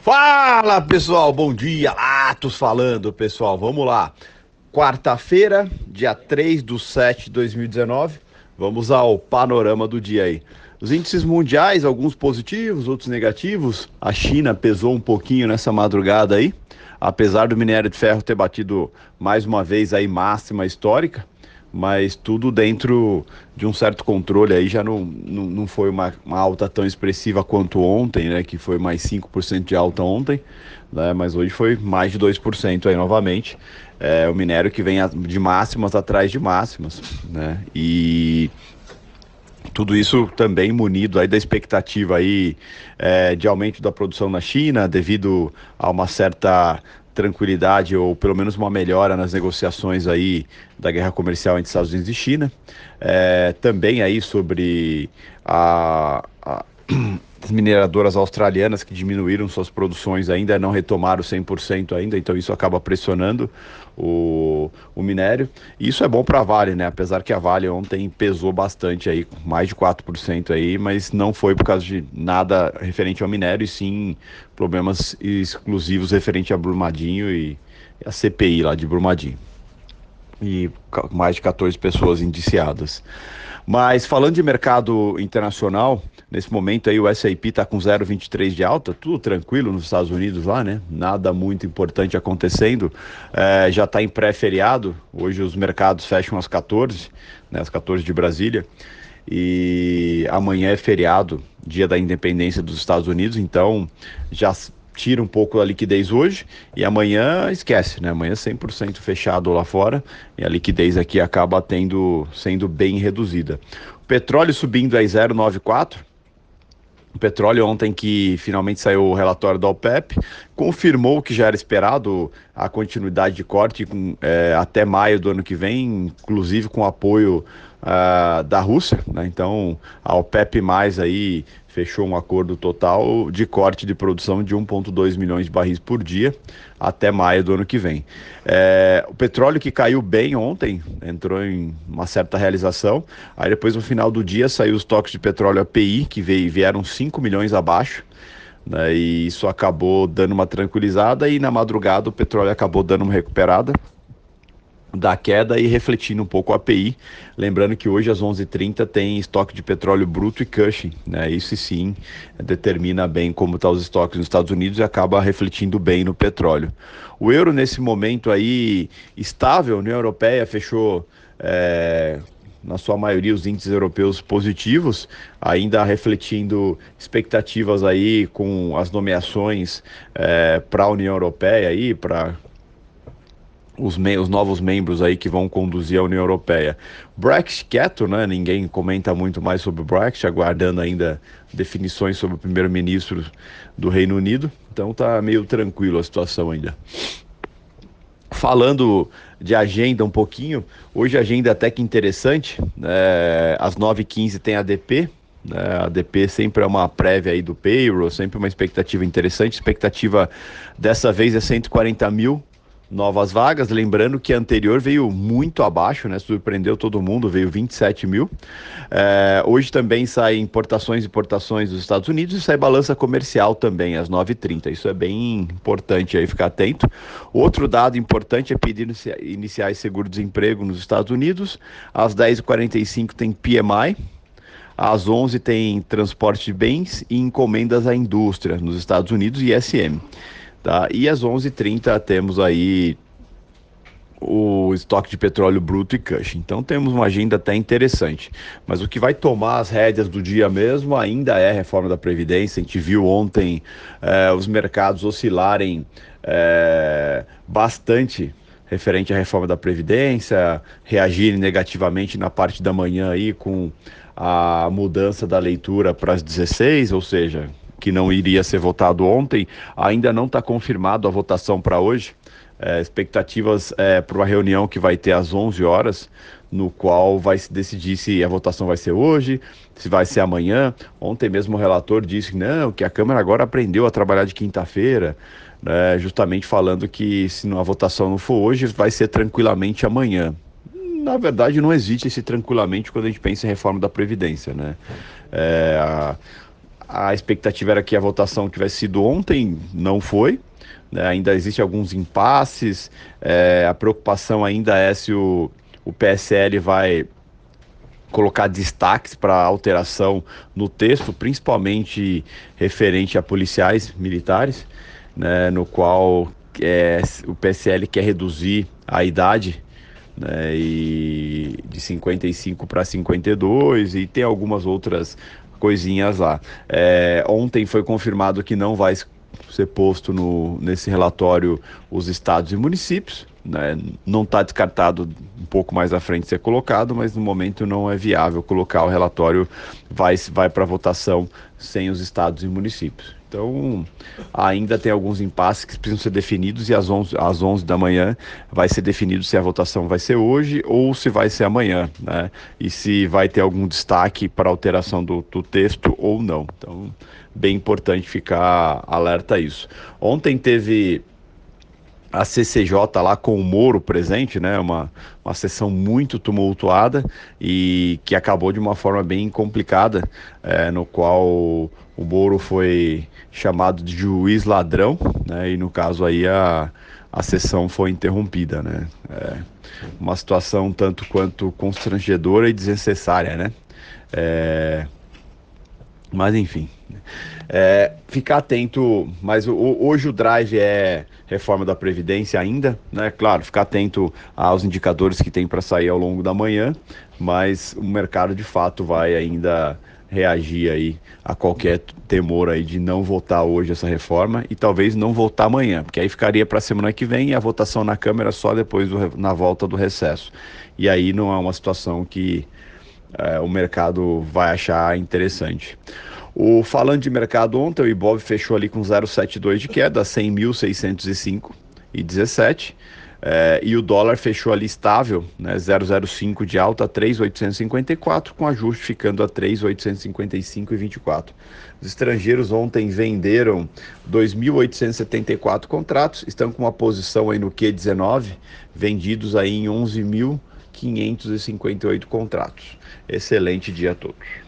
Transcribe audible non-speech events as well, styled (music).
Fala pessoal, bom dia, Atos falando pessoal, vamos lá. Quarta-feira, dia 3 do 7 de 2019, vamos ao panorama do dia aí. Os índices mundiais, alguns positivos, outros negativos. A China pesou um pouquinho nessa madrugada aí, apesar do minério de ferro ter batido mais uma vez aí máxima histórica mas tudo dentro de um certo controle. Aí já não, não, não foi uma, uma, alta tão expressiva quanto ontem, né, que foi mais 5% de alta ontem, né, mas hoje foi mais de 2% aí novamente, é o minério que vem de máximas atrás de máximas, né, e tudo isso também munido aí da expectativa aí é, de aumento da produção na China devido a uma certa tranquilidade ou pelo menos uma melhora nas negociações aí da guerra comercial entre Estados Unidos e China. É, também aí sobre a, a (clears throat) as mineradoras australianas que diminuíram suas produções ainda não retomaram 100% ainda, então isso acaba pressionando o, o minério. E isso é bom para a Vale, né? Apesar que a Vale ontem pesou bastante aí, mais de 4% aí, mas não foi por causa de nada referente ao minério, e sim problemas exclusivos referente a Brumadinho e a CPI lá de Brumadinho. E mais de 14 pessoas indiciadas. Mas falando de mercado internacional, nesse momento aí o S&P está com 0,23 de alta, tudo tranquilo nos Estados Unidos lá, né? Nada muito importante acontecendo. É, já está em pré-feriado, hoje os mercados fecham às 14, né? Às 14 de Brasília. E amanhã é feriado, dia da independência dos Estados Unidos, então já tira um pouco a liquidez hoje e amanhã esquece, né? Amanhã 100% é fechado lá fora e a liquidez aqui acaba tendo sendo bem reduzida. O petróleo subindo aí 0,94. O petróleo ontem que finalmente saiu o relatório da OPEP, confirmou que já era esperado a continuidade de corte com, é, até maio do ano que vem, inclusive com apoio uh, da Rússia, né? Então a OPEP mais aí fechou um acordo total de corte de produção de 1,2 milhões de barris por dia até maio do ano que vem. É, o petróleo que caiu bem ontem, entrou em uma certa realização, aí depois no final do dia saiu os toques de petróleo API, que veio, vieram 5 milhões abaixo, né, e isso acabou dando uma tranquilizada, e na madrugada o petróleo acabou dando uma recuperada, da queda e refletindo um pouco a API. Lembrando que hoje às 11h30 tem estoque de petróleo bruto e Cushing, né? Isso sim determina bem como estão tá os estoques nos Estados Unidos e acaba refletindo bem no petróleo. O euro nesse momento aí estável, União Europeia fechou é, na sua maioria os índices europeus positivos, ainda refletindo expectativas aí com as nomeações é, para a União Europeia aí para os, os, novos membros aí que vão conduzir a União Europeia. Brexit quieto, né? Ninguém comenta muito mais sobre o Brexit, aguardando ainda definições sobre o primeiro-ministro do Reino Unido. Então tá meio tranquilo a situação ainda. Falando de agenda um pouquinho, hoje a agenda até que interessante. É, às 9h15 tem a DP, né? A DP sempre é uma prévia aí do payroll, sempre uma expectativa interessante. Expectativa dessa vez é 140 mil novas vagas. Lembrando que a anterior veio muito abaixo, né? Surpreendeu todo mundo, veio 27 mil. É, hoje também sai importações e exportações dos Estados Unidos e sai balança comercial também às 9h30. Isso é bem importante aí ficar atento. Outro dado importante é pedir iniciais seguro-desemprego nos Estados Unidos. Às 10h45 tem PMI. Às 11 tem transporte de bens e encomendas à indústria nos Estados Unidos e ISM. Tá? E às 11h30 temos aí o estoque de petróleo bruto e Cushing. Então temos uma agenda até interessante. Mas o que vai tomar as rédeas do dia mesmo ainda é a reforma da Previdência. A gente viu ontem eh, os mercados oscilarem eh, bastante referente à reforma da Previdência, reagirem negativamente na parte da manhã aí com a mudança da leitura para as 16, ou seja, que não iria ser votado ontem, ainda não está confirmado a votação para hoje. É, expectativas é, para uma reunião que vai ter às 11 horas, no qual vai se decidir se a votação vai ser hoje, se vai ser amanhã. Ontem mesmo o relator disse não, que a Câmara agora aprendeu a trabalhar de quinta-feira, né, justamente falando que se a votação não for hoje, vai ser tranquilamente amanhã. Na verdade, não existe esse tranquilamente quando a gente pensa em reforma da Previdência. Né? É, a a expectativa era que a votação tivesse sido ontem, não foi. Né? Ainda existem alguns impasses, é, a preocupação ainda é se o, o PSL vai colocar destaques para alteração no texto, principalmente referente a policiais militares, né, no qual é, o PSL quer reduzir a idade né, e de 55 para 52 e tem algumas outras coisinhas lá. É, ontem foi confirmado que não vai ser posto no, nesse relatório os estados e municípios. Né? Não está descartado um pouco mais à frente ser colocado, mas no momento não é viável colocar o relatório, vai, vai para votação sem os estados e municípios. Então, ainda tem alguns impasses que precisam ser definidos e às 11, às 11 da manhã vai ser definido se a votação vai ser hoje ou se vai ser amanhã, né? E se vai ter algum destaque para alteração do, do texto ou não. Então, bem importante ficar alerta a isso. Ontem teve a CCJ lá com o Moro presente, né? Uma, uma sessão muito tumultuada e que acabou de uma forma bem complicada, é, no qual o Moro foi chamado de juiz ladrão, né? E no caso aí a, a sessão foi interrompida, né? É uma situação tanto quanto constrangedora e desnecessária, né? É, mas enfim. É, ficar atento, mas o, hoje o drive é reforma da Previdência ainda, né? Claro, ficar atento aos indicadores que tem para sair ao longo da manhã, mas o mercado de fato vai ainda reagir aí a qualquer temor aí de não votar hoje essa reforma e talvez não votar amanhã, porque aí ficaria para a semana que vem e a votação na Câmara só depois do, na volta do recesso. E aí não é uma situação que é, o mercado vai achar interessante. O falando de mercado ontem, o Ibov fechou ali com 0,72 de queda, 100.605 e 17. É, e o dólar fechou ali estável, né, 0,05 de alta, 3,854, com ajuste ficando a 3,855 e 24. Os estrangeiros ontem venderam 2.874 contratos, estão com uma posição aí no Q19, vendidos aí em 11.558 contratos. Excelente dia a todos.